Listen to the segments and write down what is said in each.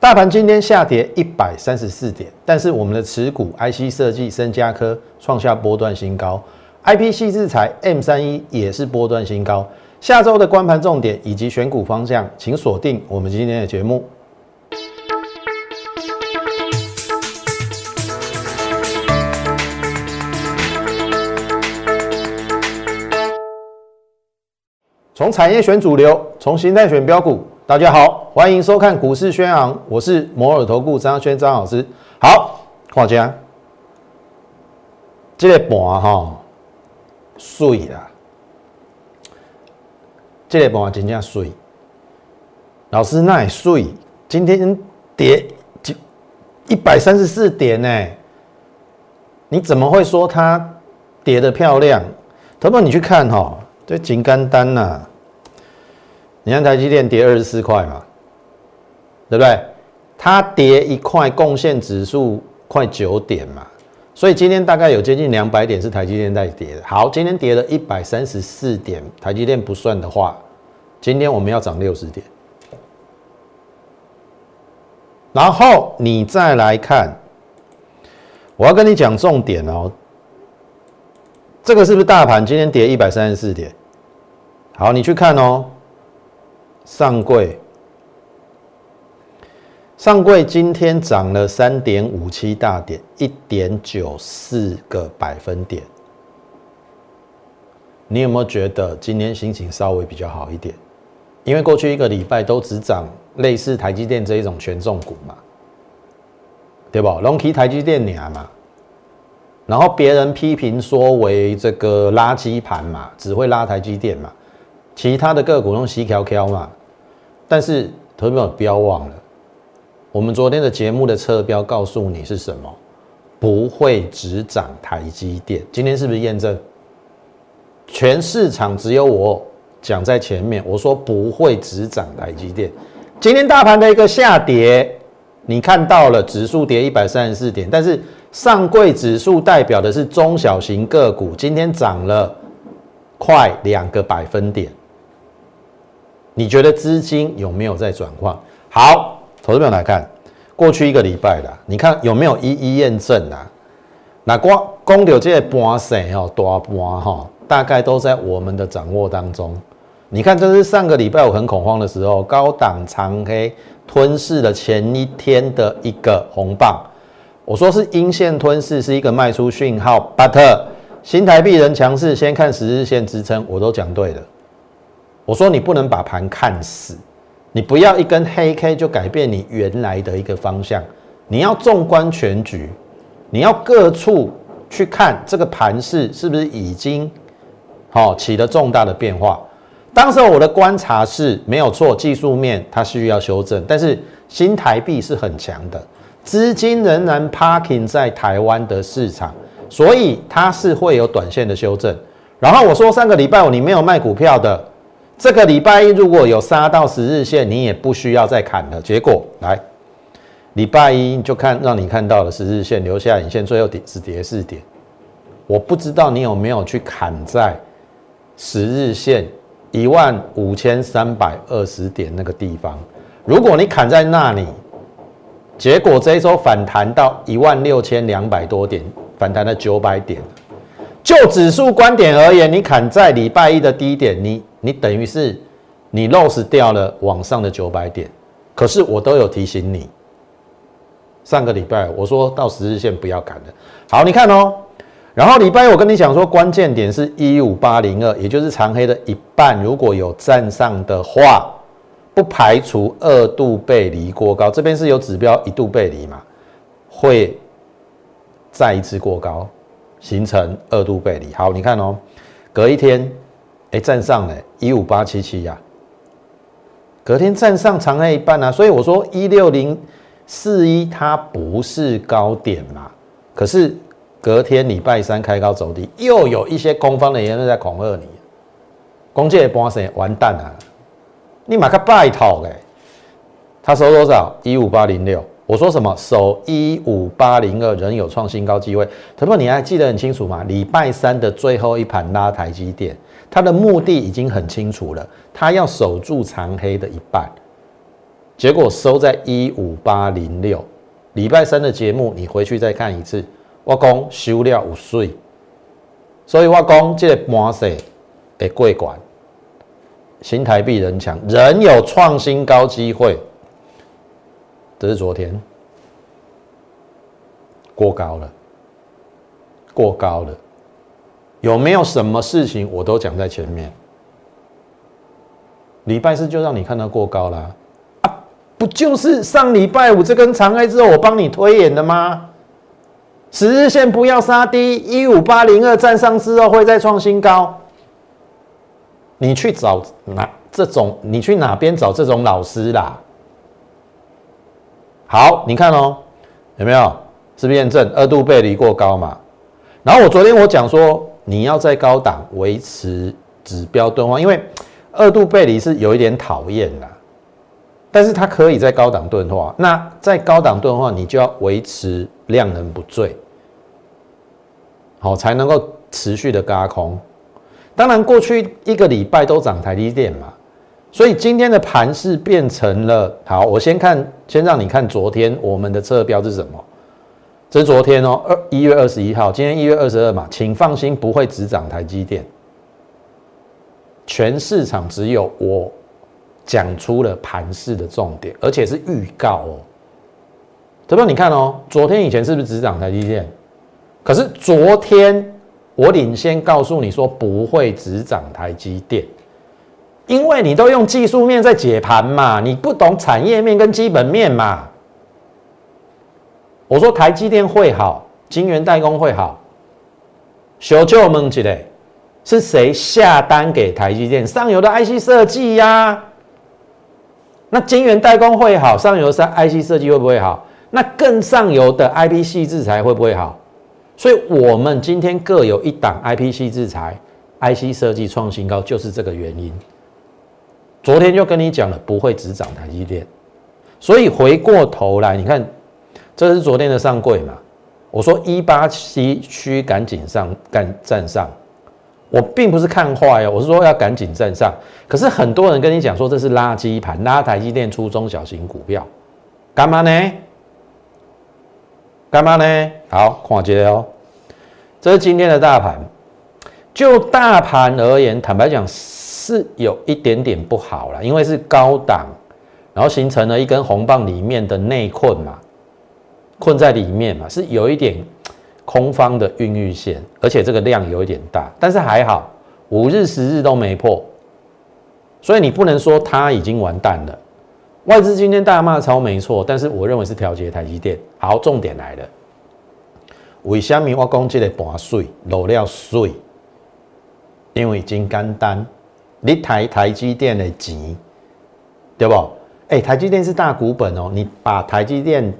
大盘今天下跌一百三十四点，但是我们的持股 IC 设计、深加科创下波段新高，IPC 制裁 M 三一也是波段新高。下周的关盘重点以及选股方向，请锁定我们今天的节目。从产业选主流，从形态选标股。大家好，欢迎收看股市宣昂，我是摩尔投顾张轩张老师。好，大家，这个盘哈水啦，这个盘真正水。老师那也水，今天跌一一百三十四点呢，你怎么会说它跌的漂亮？头头你去看哈，这金干单呐。你看台积电跌二十四块嘛，对不对？它跌一块，贡献指数快九点嘛，所以今天大概有接近两百点是台积电在跌的。好，今天跌了一百三十四点，台积电不算的话，今天我们要涨六十点。然后你再来看，我要跟你讲重点哦，这个是不是大盘今天跌一百三十四点？好，你去看哦。上柜，上柜今天涨了三点五七大点，一点九四个百分点。你有没有觉得今天心情稍微比较好一点？因为过去一个礼拜都只涨类似台积电这一种权重股嘛，对不？龙提台积电娘嘛，然后别人批评说为这个垃圾盘嘛，只会拉台积电嘛，其他的个股用细条条嘛。但是，投资者不要忘了，我们昨天的节目的侧标告诉你是什么？不会只涨台积电。今天是不是验证？全市场只有我讲在前面，我说不会只涨台积电。今天大盘的一个下跌，你看到了指数跌一百三十四点，但是上柜指数代表的是中小型个股，今天涨了快两个百分点。你觉得资金有没有在转换？好，投资朋友来看，过去一个礼拜的，你看有没有一一验证啊？那光公牛这些盘势哦，大盘哈，大概都在我们的掌握当中。你看，这是上个礼拜我很恐慌的时候，高档长黑吞噬了前一天的一个红棒。我说是阴线吞噬，是一个卖出讯号。But 新台币人强势，先看十日线支撑，我都讲对了。我说你不能把盘看死，你不要一根黑 K 就改变你原来的一个方向，你要纵观全局，你要各处去看这个盘势是不是已经好起了重大的变化。当时我的观察是没有错，技术面它需要修正，但是新台币是很强的，资金仍然 parking 在台湾的市场，所以它是会有短线的修正。然后我说上个礼拜五你没有卖股票的。这个礼拜一如果有杀到十日线，你也不需要再砍了。结果来，礼拜一就看让你看到了十日线留下影线，最后跌只跌四点。我不知道你有没有去砍在十日线一万五千三百二十点那个地方。如果你砍在那里，结果这一周反弹到一万六千两百多点，反弹了九百点。就指数观点而言，你砍在礼拜一的低点，你你等于是你 loss 掉了往上的九百点。可是我都有提醒你，上个礼拜我说到十日线不要砍的。好，你看哦。然后礼拜一我跟你讲说，关键点是一五八零二，也就是长黑的一半，如果有站上的话，不排除二度背离过高。这边是有指标一度背离嘛，会再一次过高。形成二度背离。好，你看哦，隔一天，哎，站上了一五八七七呀，隔天站上长黑一半啊，所以我说一六零四一它不是高点嘛，可是隔天礼拜三开高走低，又有一些空方的言论在恐吓你，公借波神完蛋啊，你马克拜托哎，他收多少？一五八零六。我说什么？收一五八零二仍有创新高机会。特别你还记得很清楚吗？礼拜三的最后一盘拉台积电，它的目的已经很清楚了，它要守住长黑的一半。结果收在一五八零六。礼拜三的节目你回去再看一次，我讲收了五岁，所以我讲这个盘势会过关，新台币人强，仍有创新高机会。这是昨天过高了，过高了，有没有什么事情我都讲在前面？礼拜四就让你看到过高了啊！不就是上礼拜五这根长黑之后，我帮你推演的吗？十日线不要杀低，一五八零二站上之后会再创新高。你去找哪这种？你去哪边找这种老师啦？好，你看哦，有没有？是不是验证二度背离过高嘛？然后我昨天我讲说，你要在高档维持指标钝化，因为。二度背离是有一点讨厌啦，但是它可以在高档钝化。那在高档钝化，你就要维持量能不坠，好才能够持续的嘎空。当然，过去一个礼拜都涨台积电嘛，所以今天的盘势变成了好。我先看，先让你看昨天我们的测标是什么？这是昨天哦，二一月二十一号，今天一月二十二嘛，请放心，不会只涨台积电。全市场只有我讲出了盘势的重点，而且是预告哦。这边你看哦，昨天以前是不是只涨台积电？可是昨天我领先告诉你说不会只涨台积电，因为你都用技术面在解盘嘛，你不懂产业面跟基本面嘛。我说台积电会好，晶圆代工会好，小舅问一嘞。是谁下单给台积电上游的 IC 设计呀？那晶圆代工会好，上游的 IC 设计会不会好？那更上游的 IP 系制裁会不会好？所以，我们今天各有一档 IPC 制裁，IC 设计创新高，就是这个原因。昨天就跟你讲了，不会只涨台积电。所以回过头来，你看，这是昨天的上柜嘛？我说一八七需赶紧上，赶站上。我并不是看坏哦，我是说要赶紧站上。可是很多人跟你讲说这是垃圾盘，拉台积电出中小型股票，干嘛呢？干嘛呢？好，看接哦。这是今天的大盘，就大盘而言，坦白讲是有一点点不好了，因为是高档，然后形成了一根红棒里面的内困嘛，困在里面嘛，是有一点。空方的孕育线，而且这个量有一点大，但是还好，五日、十日都没破，所以你不能说它已经完蛋了。外资今天大骂超没错，但是我认为是调节台积电。好，重点来了，为什么我讲这个盘水漏了水？因为真简单，你台台积电的钱，对不？哎，台积电是大股本哦，你把台积电。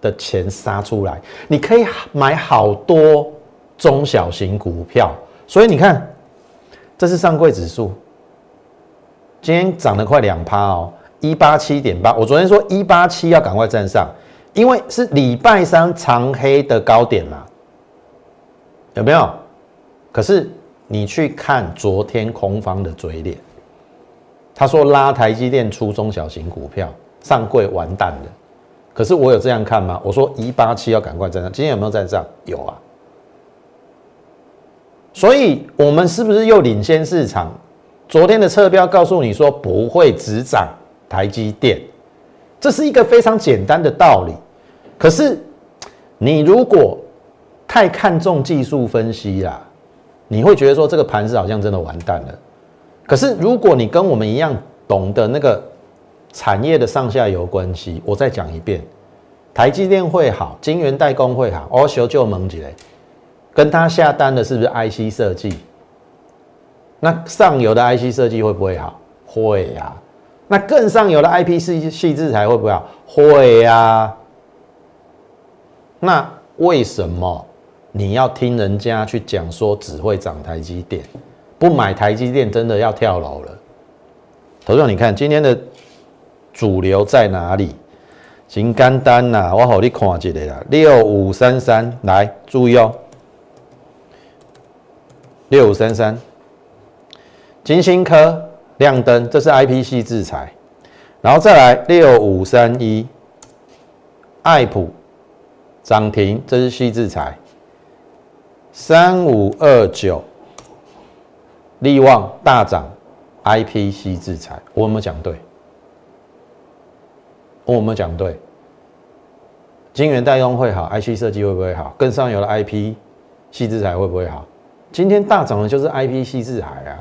的钱杀出来，你可以买好多中小型股票。所以你看，这是上柜指数，今天涨了快两趴哦，一八七点八。我昨天说一八七要赶快站上，因为是礼拜三长黑的高点嘛，有没有？可是你去看昨天空方的嘴脸，他说拉台积电出中小型股票，上柜完蛋了。可是我有这样看吗？我说一八七要赶快站上，今天有没有站上？有啊。所以，我们是不是又领先市场？昨天的测标告诉你说不会只涨台积电，这是一个非常简单的道理。可是，你如果太看重技术分析啦，你会觉得说这个盘子好像真的完蛋了。可是，如果你跟我们一样懂得那个。产业的上下游关系，我再讲一遍，台积电会好，晶圆代工会好，欧修就蒙起来，跟他下单的是不是 IC 设计？那上游的 IC 设计会不会好？会呀。那更上游的 IP 系细制裁会不会好？会呀。那为什么你要听人家去讲说只会涨台积电，不买台积电真的要跳楼了？投资你看今天的。主流在哪里？真简单呐，我好你看一下啦。六五三三，来注意哦。六五三三，金星科亮灯，这是 I P C 制裁。然后再来六五三一，爱普涨停，这是细制裁。三五二九，利旺大涨，IPC 制裁，我有没有讲对？我有没有讲对？晶圆代工会好，IC 设计会不会好？更上游的 IP 细制裁会不会好？今天大涨的就是 IP 细制裁啊！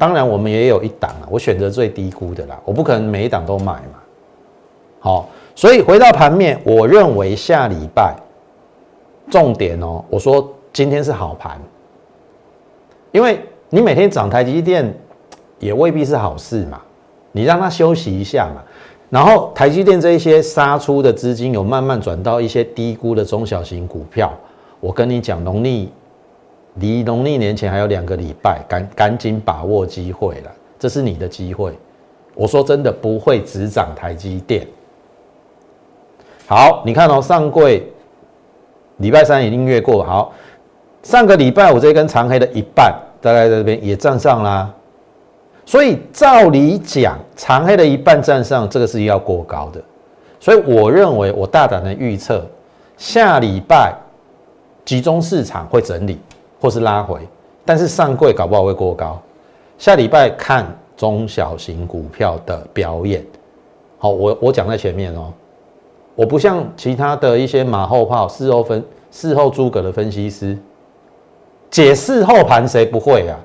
当然，我们也有一档啊，我选择最低估的啦，我不可能每一档都买嘛。好，所以回到盘面，我认为下礼拜重点哦，我说今天是好盘，因为你每天涨台积电也未必是好事嘛，你让它休息一下嘛。然后台积电这一些杀出的资金有慢慢转到一些低估的中小型股票。我跟你讲，农历离农历年前还有两个礼拜，赶赶紧把握机会了，这是你的机会。我说真的不会只涨台积电。好，你看哦，上柜礼拜三已经越过，好，上个礼拜我这根长黑的一半，大概在这边也站上啦。所以照理讲，长黑的一半站上，这个是要过高的。所以我认为，我大胆的预测，下礼拜集中市场会整理或是拉回，但是上柜搞不好会过高。下礼拜看中小型股票的表演。好，我我讲在前面哦，我不像其他的一些马后炮、事后分、事后诸葛的分析师，解释后盘谁不会啊？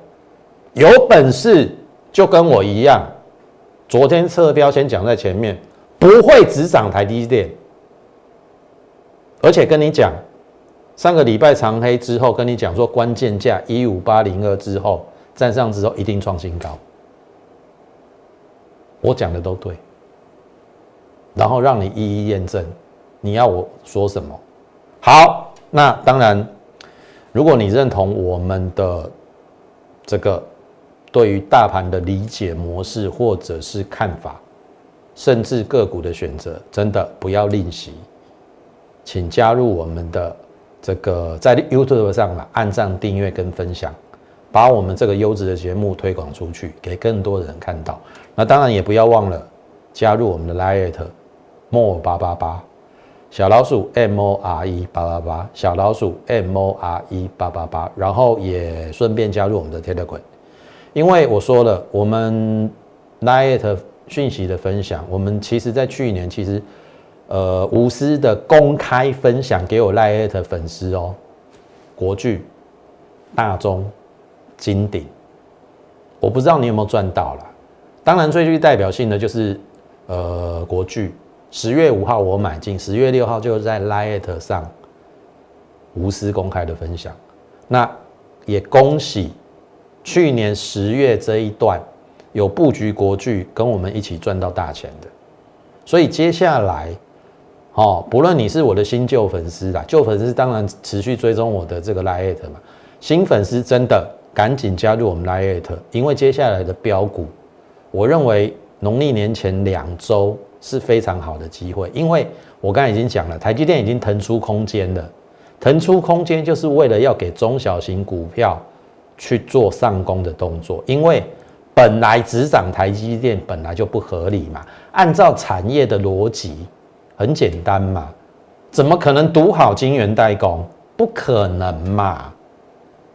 有本事。就跟我一样，昨天测标先讲在前面，不会只涨台积电，而且跟你讲，上个礼拜长黑之后，跟你讲说关键价一五八零二之后站上之后一定创新高，我讲的都对，然后让你一一验证，你要我说什么？好，那当然，如果你认同我们的这个。对于大盘的理解模式，或者是看法，甚至个股的选择，真的不要吝惜，请加入我们的这个在 YouTube 上嘛，按赞、订阅跟分享，把我们这个优质的节目推广出去，给更多人看到。那当然也不要忘了加入我们的 Lite More 八八八小老鼠 M O R E 八八八小老鼠 M O R E 八八八，然后也顺便加入我们的 Telegram。因为我说了，我们 Lite 讯息的分享，我们其实在去年其实呃无私的公开分享给我 Lite 粉丝哦，国巨、大中、金鼎，我不知道你有没有赚到了。当然最具代表性的就是呃国巨，十月五号我买进，十月六号就在 Lite 上无私公开的分享，那也恭喜。去年十月这一段有布局国剧，跟我们一起赚到大钱的，所以接下来，哦，不论你是我的新旧粉丝啦，旧粉丝当然持续追踪我的这个 Lite 嘛，新粉丝真的赶紧加入我们 Lite，因为接下来的标股，我认为农历年前两周是非常好的机会，因为我刚才已经讲了，台积电已经腾出空间了，腾出空间就是为了要给中小型股票。去做上攻的动作，因为本来只涨台积电本来就不合理嘛。按照产业的逻辑，很简单嘛，怎么可能读好晶圆代工？不可能嘛。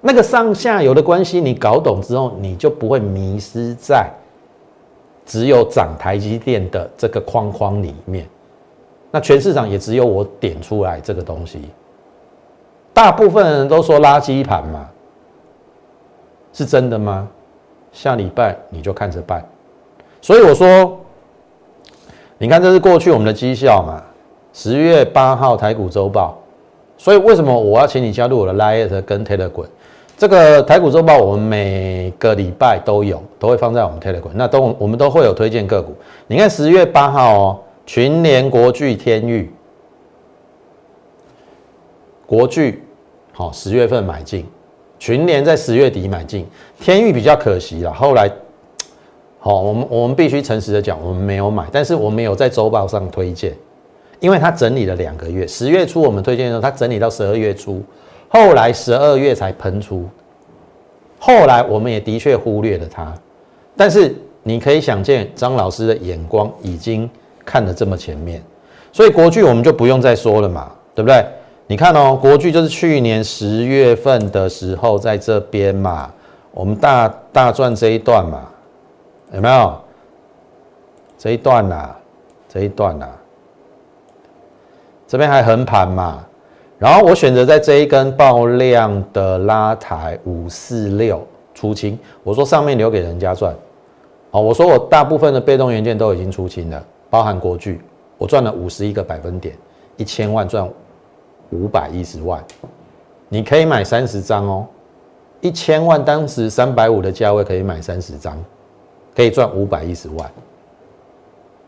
那个上下游的关系你搞懂之后，你就不会迷失在只有涨台积电的这个框框里面。那全市场也只有我点出来这个东西，大部分人都说垃圾盘嘛。是真的吗？下礼拜你就看着办。所以我说，你看这是过去我们的绩效嘛，十月八号台股周报。所以为什么我要请你加入我的 Lite 跟 Telegram？这个台股周报我们每个礼拜都有，都会放在我们 Telegram。那都我们都会有推荐个股。你看十月八号哦，群联国巨天域，国巨好，十月份买进。群联在十月底买进，天域比较可惜了。后来，好，我们我们必须诚实的讲，我们没有买，但是我们有在周报上推荐，因为它整理了两个月，十月初我们推荐的时候，它整理到十二月初，后来十二月才喷出，后来我们也的确忽略了它，但是你可以想见张老师的眼光已经看得这么前面，所以国剧我们就不用再说了嘛，对不对？你看哦，国剧就是去年十月份的时候在这边嘛，我们大大赚这一段嘛，有没有？这一段呐，这一段呐，这边还横盘嘛，然后我选择在这一根爆量的拉抬五四六出清，我说上面留给人家赚，好，我说我大部分的被动元件都已经出清了，包含国巨，我赚了五十一个百分点，一千万赚五百一十万，你可以买三十张哦，一千万当时三百五的价位可以买三十张，可以赚五百一十万。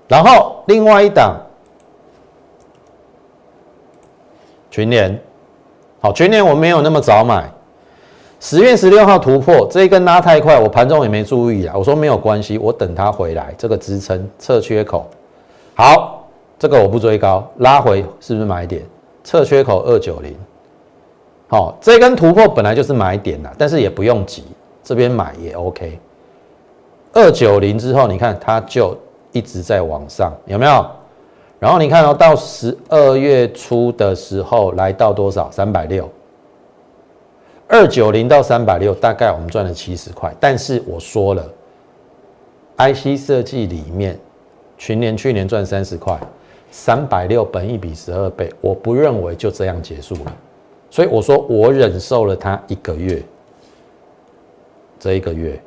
然后另外一档群联，好，群联我没有那么早买，十月十六号突破这一根拉太快，我盘中也没注意啊。我说没有关系，我等它回来，这个支撑测缺口，好，这个我不追高，拉回是不是买点？测缺口二九零，好，这根突破本来就是买点啦，但是也不用急，这边买也 OK。二九零之后，你看它就。一直在往上，有没有？然后你看到到十二月初的时候来到多少？三百六，二九零到三百六，大概我们赚了七十块。但是我说了，IC 设计里面，群年去年赚三十块，三百六本一比十二倍，我不认为就这样结束了。所以我说我忍受了它一个月，这一个月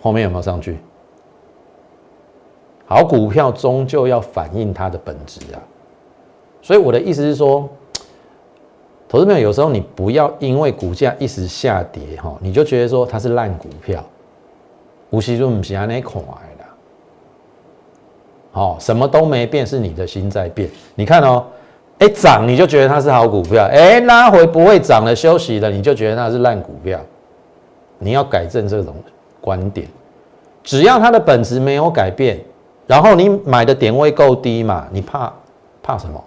后面有没有上去？好股票终究要反映它的本质啊，所以我的意思是说，投资朋友有时候你不要因为股价一时下跌哈，你就觉得说它是烂股票，无锡就不是安那看的，好，什么都没变，是你的心在变。你看哦，哎涨你就觉得它是好股票，哎拉回不会涨了休息了，你就觉得它是烂股票，你要改正这种观点，只要它的本质没有改变。然后你买的点位够低嘛？你怕怕什么？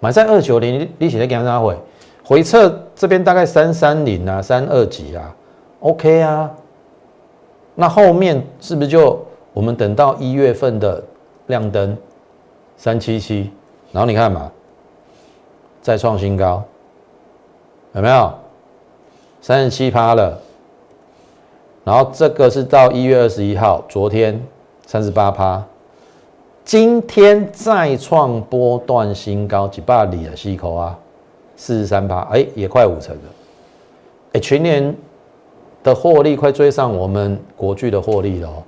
买在二九零，你写的给他回回撤这边大概三三零啊，三二几啊，OK 啊。那后面是不是就我们等到一月份的亮灯三七七？然后你看嘛，再创新高，有没有？三十七趴了。然后这个是到一月二十一号，昨天。三十八趴，今天再创波段新高，几百里的西口啊，四十三趴，哎，也快五成了，哎，全年的获利快追上我们国巨的获利了哦。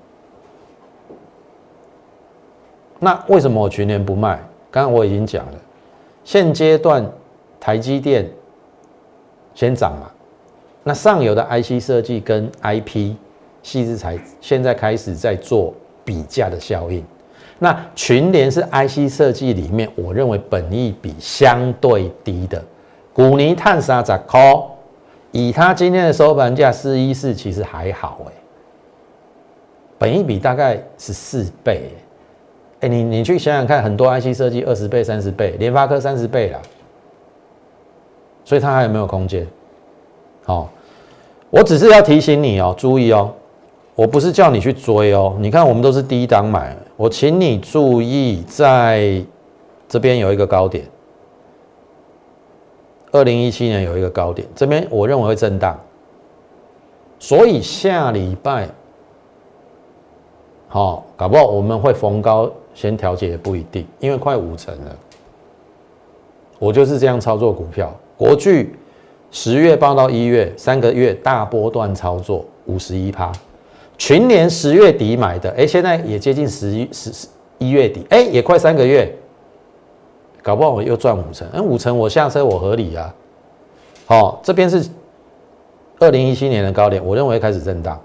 那为什么我全年不卖？刚刚我已经讲了，现阶段台积电先涨嘛，那上游的 IC 设计跟 IP 细制材现在开始在做。比价的效应，那群联是 IC 设计里面，我认为本益比相对低的。古尼碳沙在 call，以它今天的收盘价四一四，其实还好哎，本益比大概是四倍哎，你你去想想看，很多 IC 设计二十倍、三十倍，联发科三十倍了，所以它还有没有空间？好，我只是要提醒你哦，注意哦。我不是叫你去追哦，你看我们都是低档买，我请你注意，在这边有一个高点，二零一七年有一个高点，这边我认为会震荡，所以下礼拜，好，搞不好我们会逢高先调节也不一定，因为快五成了，我就是这样操作股票，国巨十月报到一月三个月大波段操作五十一趴。群年十月底买的，哎，现在也接近十一十十一月底，哎，也快三个月，搞不好我又赚五成，哎，五成我下车我合理啊。好，这边是二零一七年的高点，我认为开始震荡，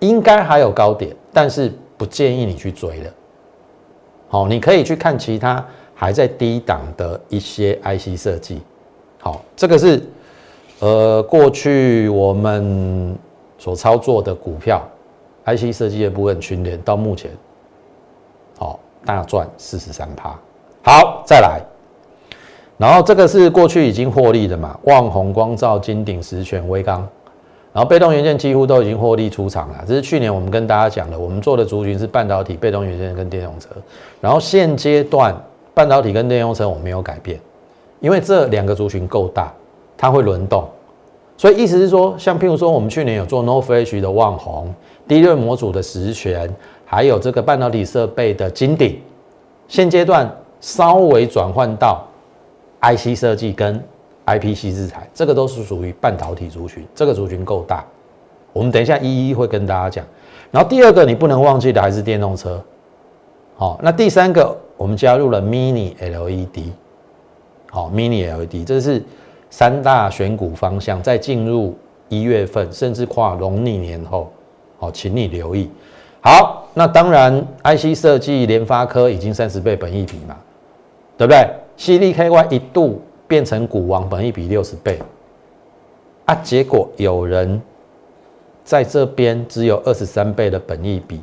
应该还有高点，但是不建议你去追了。好，你可以去看其他还在低档的一些 IC 设计。好，这个是呃过去我们所操作的股票。IC 设计的部分群联到目前，好大赚四十三趴。好，再来，然后这个是过去已经获利的嘛？旺宏光照、金鼎、实权、威刚，然后被动元件几乎都已经获利出场了。这是去年我们跟大家讲的，我们做的族群是半导体、被动元件跟电动车。然后现阶段半导体跟电动车我没有改变，因为这两个族群够大，它会轮动。所以意思是说，像譬如说我们去年有做 No Flash 的旺宏、低润模组的实权，还有这个半导体设备的金鼎，现阶段稍微转换到 IC 设计跟。IPC 制裁，这个都是属于半导体族群，这个族群够大，我们等一下一一会跟大家讲。然后第二个你不能忘记的还是电动车，好，那第三个我们加入了 Mini LED，好，Mini LED 这是三大选股方向，在进入一月份甚至跨农历年后，好，请你留意。好，那当然 IC 设计联发科已经三十倍本益比嘛，对不对？CDKY 一度。变成股王，本一比六十倍啊！结果有人在这边只有二十三倍的本益比。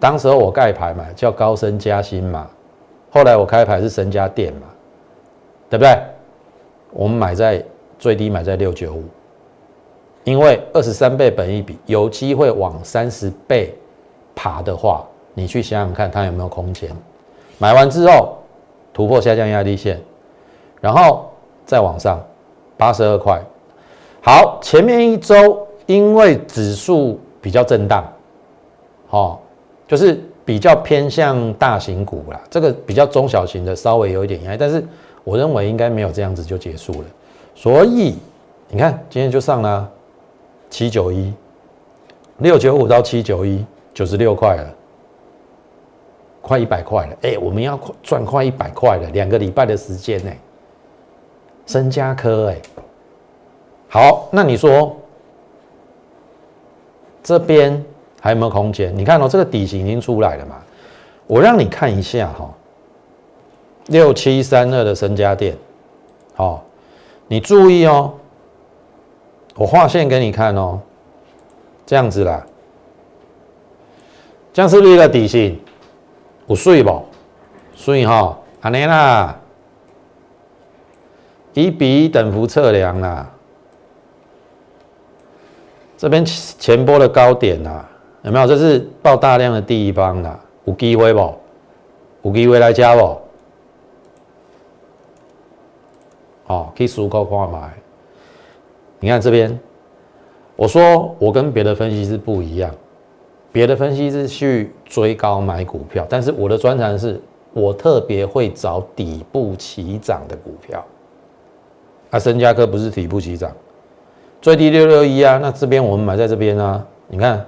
当时候我盖牌嘛，叫高升加薪嘛。后来我开牌是升加电嘛，对不对？我们买在最低买在六九五，因为二十三倍本益比有机会往三十倍爬的话，你去想想看它有没有空间。买完之后突破下降压力线。然后再往上，八十二块。好，前面一周因为指数比较震荡，好，就是比较偏向大型股啦，这个比较中小型的稍微有一点压力，但是我认为应该没有这样子就结束了。所以你看今天就上了七九一，六九五到七九一，九十六块了，快一百块了。哎，我们要赚快一百块了，两个礼拜的时间呢。深加科哎，好，那你说这边还有没有空间？你看哦，这个底型已经出来了嘛。我让你看一下哈，六七三二的深加电，好，你注意哦，我画线给你看哦，这样子啦，这样是不是一个底型？不碎不？碎哈，安尼啦。一比一等幅测量啦，这边前波的高点呐，有没有？这是爆大量的地方啦，有机会不？有机会来加不？好，可以数高看买。你看这边，我说我跟别的分析师不一样，别的分析师去追高买股票，但是我的专长是我特别会找底部起涨的股票。啊，深加科不是底部起涨，最低六六一啊，那这边我们买在这边啊，你看，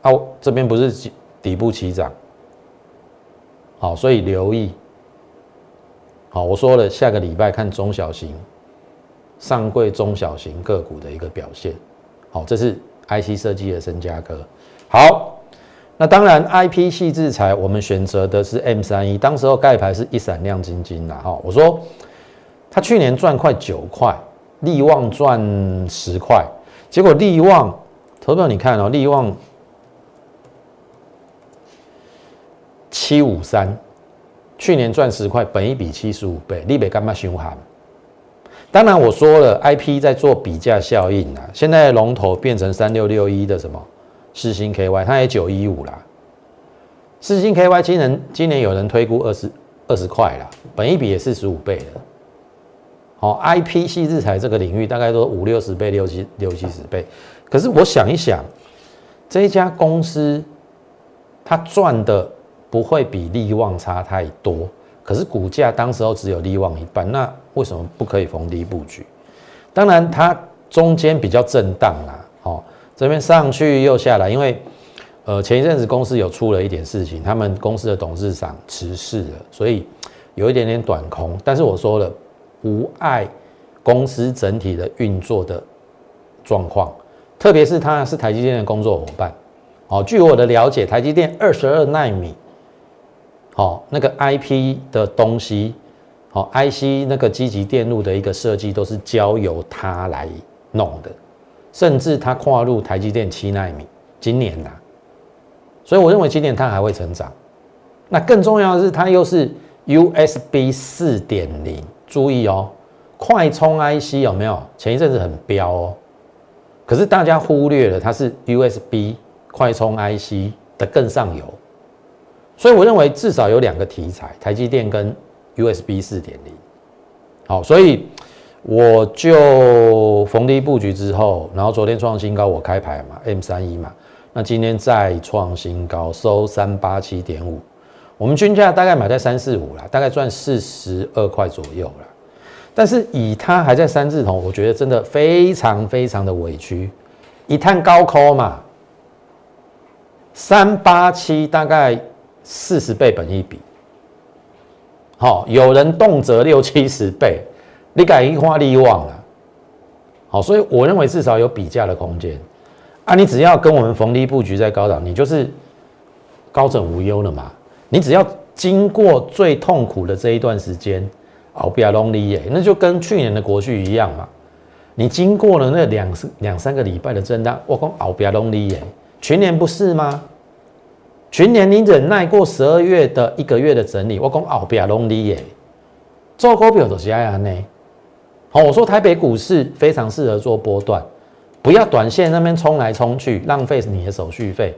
啊，这边不是底部起涨，好，所以留意，好，我说了，下个礼拜看中小型、上柜中小型个股的一个表现，好，这是 IC 设计的深加科，好，那当然 IP 系制裁，我们选择的是 M 三一，当时候盖牌是一闪亮晶晶的哈，我说。他去年赚快九块，利旺赚十块，结果利旺，投票你看哦，利旺七五三，去年赚十块，本一比七十五倍，利北干嘛凶悍？当然我说了，IP 在做比价效应啊，现在龙头变成三六六一的什么四星 KY，它也九一五啦，四星 KY 今年今年有人推估二十二十块啦，本一比也四十五倍了。好，I P 系制裁这个领域大概都五六十倍、六七六七十倍。可是我想一想，这一家公司它赚的不会比利旺差太多。可是股价当时候只有利旺一半，那为什么不可以逢低布局？当然，它中间比较震荡啦。哦，这边上去又下来，因为呃前一阵子公司有出了一点事情，他们公司的董事长辞世了，所以有一点点短空。但是我说了。无碍公司整体的运作的状况，特别是它是台积电的工作伙伴。哦，据我的了解，台积电二十二纳米，好那个 IP 的东西，好 IC 那个积极电路的一个设计，都是交由他来弄的，甚至他跨入台积电七纳米，今年呐，所以我认为今年它还会成长。那更重要的是，它又是 USB 四点零。注意哦，快充 IC 有没有？前一阵子很飙哦，可是大家忽略了它是 USB 快充 IC 的更上游，所以我认为至少有两个题材，台积电跟 USB 四点零。好，所以我就逢低布局之后，然后昨天创新高，我开牌嘛，M 三一嘛，那今天再创新高，收三八七点五，我们均价大概买在三四五啦，大概赚四十二块左右啦。但是以它还在三字头，我觉得真的非常非常的委屈，一探高空嘛，三八七大概四十倍本一比。好，有人动辄六七十倍，你敢一花利旺了。好，所以我认为至少有比价的空间啊。你只要跟我们逢低布局在高档，你就是高枕无忧了嘛。你只要经过最痛苦的这一段时间，熬不要 lonely 耶，那就跟去年的国序一样嘛。你经过了那两两三个礼拜的震荡，我讲熬不要 lonely 耶，全年不是吗？全年你忍耐过十二月的一个月的整理，我讲后边拢利耶，做股票就是这样呢。好，我说台北股市非常适合做波段，不要短线那边冲来冲去，浪费你的手续费。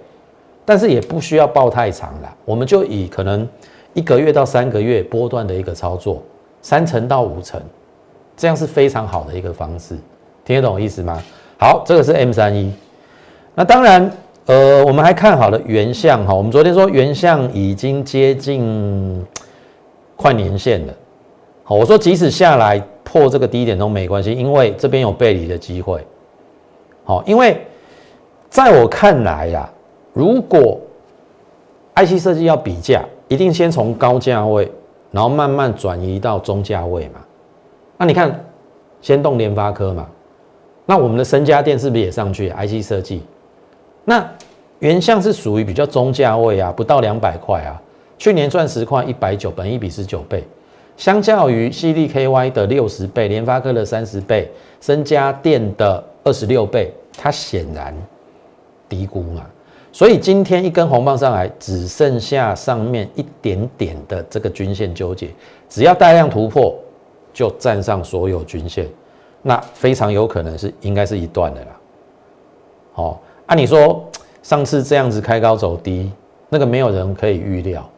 但是也不需要报太长了，我们就以可能一个月到三个月波段的一个操作，三成到五成，这样是非常好的一个方式，听得懂意思吗？好，这个是 M 三一，那当然。呃，我们还看好了原相哈，我们昨天说原相已经接近快年线了。好，我说即使下来破这个低点都没关系，因为这边有背离的机会。好，因为在我看来呀，如果 IC 设计要比价，一定先从高价位，然后慢慢转移到中价位嘛。那你看，先动联发科嘛，那我们的身家电是不是也上去？IC 设计。那原相是属于比较中价位啊，不到两百块啊。去年赚十块，一百九，本一比十九倍，相较于犀利 KY 的六十倍，联发科的三十倍，深家电的二十六倍，它显然低估嘛。所以今天一根红棒上来，只剩下上面一点点的这个均线纠结，只要带量突破，就站上所有均线，那非常有可能是应该是一段的啦。好。按你说上次这样子开高走低，那个没有人可以预料，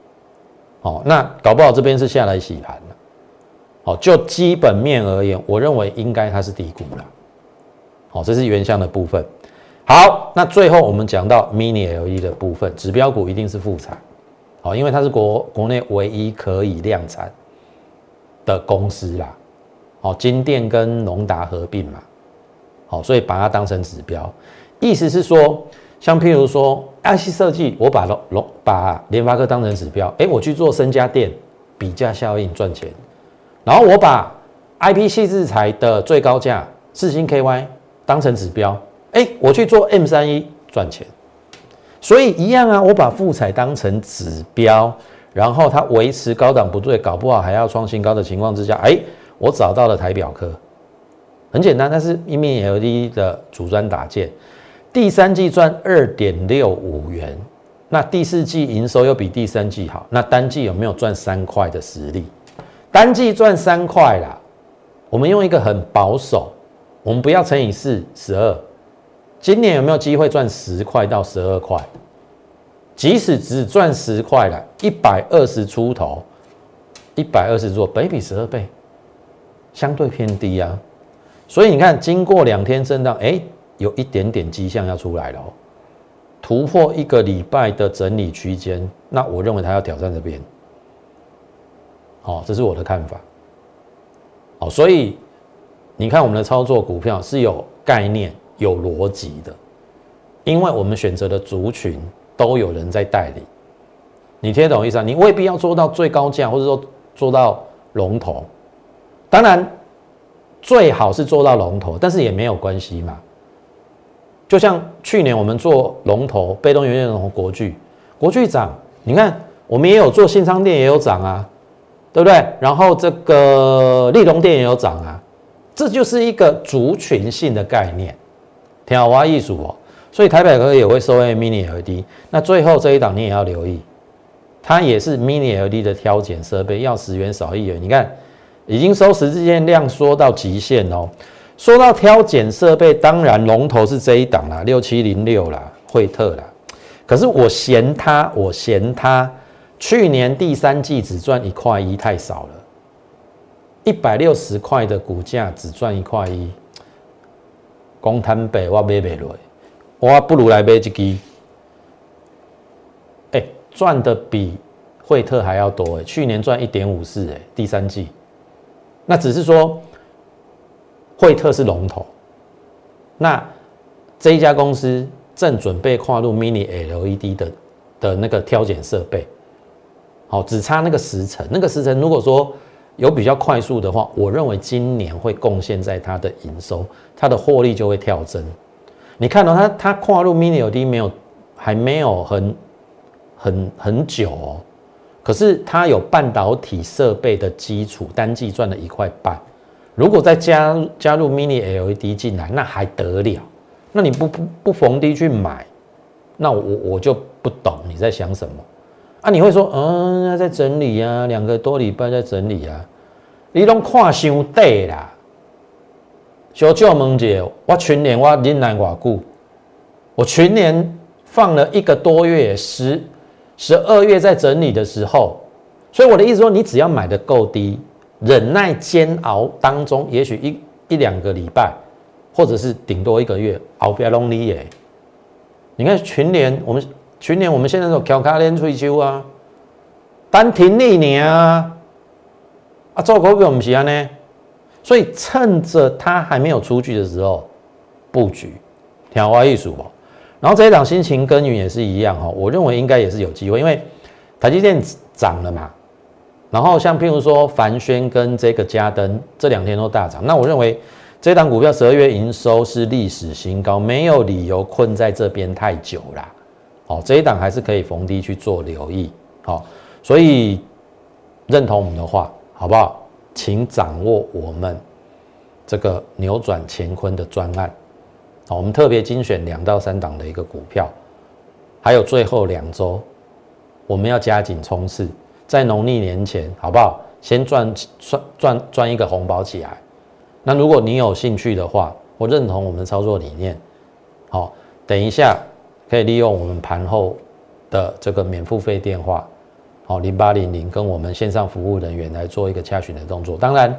哦，那搞不好这边是下来洗盘了，好，就基本面而言，我认为应该它是低估了，好，这是原相的部分。好，那最后我们讲到 mini LED 的部分，指标股一定是复产，好，因为它是国国内唯一可以量产的公司啦，好，金电跟龙达合并嘛，好，所以把它当成指标。意思是说，像譬如说，IC 设计，我把龙龙把联发科当成指标，哎，我去做深家电，比价效应赚钱，然后我把 IP 系制裁的最高价四星 KY 当成指标，哎，我去做 M 三一赚钱，所以一样啊，我把富彩当成指标，然后它维持高档不对，搞不好还要创新高的情况之下，哎，我找到了台表科，很简单，它是一面 LED 的主专打件。第三季赚二点六五元，那第四季营收又比第三季好，那单季有没有赚三块的实力？单季赚三块啦，我们用一个很保守，我们不要乘以四十二，今年有没有机会赚十块到十二块？即使只赚十块了，一百二十出头，一百二十做，本比十二倍，相对偏低啊。所以你看，经过两天震荡，哎。有一点点迹象要出来了，突破一个礼拜的整理区间，那我认为它要挑战这边。好，这是我的看法。好，所以你看我们的操作股票是有概念、有逻辑的，因为我们选择的族群都有人在代理。你听得懂意思啊？你未必要做到最高价，或者说做到龙头。当然，最好是做到龙头，但是也没有关系嘛。就像去年我们做龙头被动元件龙头国巨，国巨涨，你看我们也有做信昌店也有涨啊，对不对？然后这个立隆店也有涨啊，这就是一个族群性的概念，挺好玩艺术哦。所以台北哥也会收 mini LED，那最后这一档你也要留意，它也是 mini LED 的挑拣设备，要十元少一元。你看已经收十字线量缩到极限哦。说到挑拣设备，当然龙头是这一档啦，六七零六啦，惠特啦。可是我嫌它，我嫌它去年第三季只赚一块一，太少了。一百六十块的股价只赚一块一，公摊北我买不落，我不如来买一支。哎，赚的比惠特还要多哎，去年赚一点五四哎，第三季。那只是说，惠特是龙头，那这一家公司正准备跨入 Mini LED 的的那个挑拣设备，好，只差那个时辰，那个时辰如果说有比较快速的话，我认为今年会贡献在它的营收，它的获利就会跳增。你看到它，它跨入 Mini LED 没有，还没有很很很久哦。可是它有半导体设备的基础，单季赚了一块半。如果再加加入 Mini LED 进来，那还得了？那你不不不逢低去买，那我我就不懂你在想什么啊？你会说，嗯，在整理啊，两个多礼拜在整理啊，你拢看伤短啦。小舅问姐，我去年我忍耐偌久？我去年放了一个多月十。十二月在整理的时候，所以我的意思说，你只要买的够低，忍耐煎熬当中，也许一一两个礼拜，或者是顶多一个月，熬不 lonely 耶。你看群联，我们群联我们现在都调卡连退休啊，单停一年啊，啊做股票不是安呢，所以趁着它还没有出去的时候布局，听我意思不？然后这一档辛勤耕耘也是一样哈，我认为应该也是有机会，因为台积电涨了嘛。然后像譬如说凡轩跟这个嘉登这两天都大涨，那我认为这档股票十二月营收是历史新高，没有理由困在这边太久啦。哦，这一档还是可以逢低去做留意。好，所以认同我们的话，好不好？请掌握我们这个扭转乾坤的专案。好我们特别精选两到三档的一个股票，还有最后两周，我们要加紧冲刺，在农历年前，好不好？先赚赚赚赚一个红包起来。那如果你有兴趣的话，我认同我们的操作理念。好，等一下可以利用我们盘后的这个免付费电话，好零八零零跟我们线上服务人员来做一个洽询的动作。当然，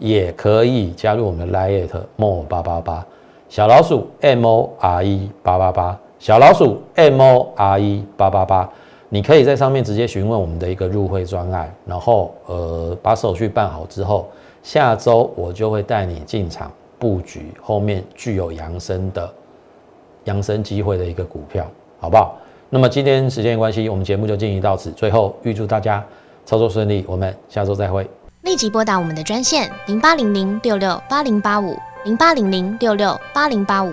也可以加入我们的 Lite More 八八八。小老鼠 M O R E 八八八，小老鼠 M O R E 八八八，你可以在上面直接询问我们的一个入会专案，然后呃把手续办好之后，下周我就会带你进场布局后面具有扬升的扬升机会的一个股票，好不好？那么今天时间关系，我们节目就进行到此，最后预祝大家操作顺利，我们下周再会。立即拨打我们的专线零八零零六六八零八五。零八零零六六八零八五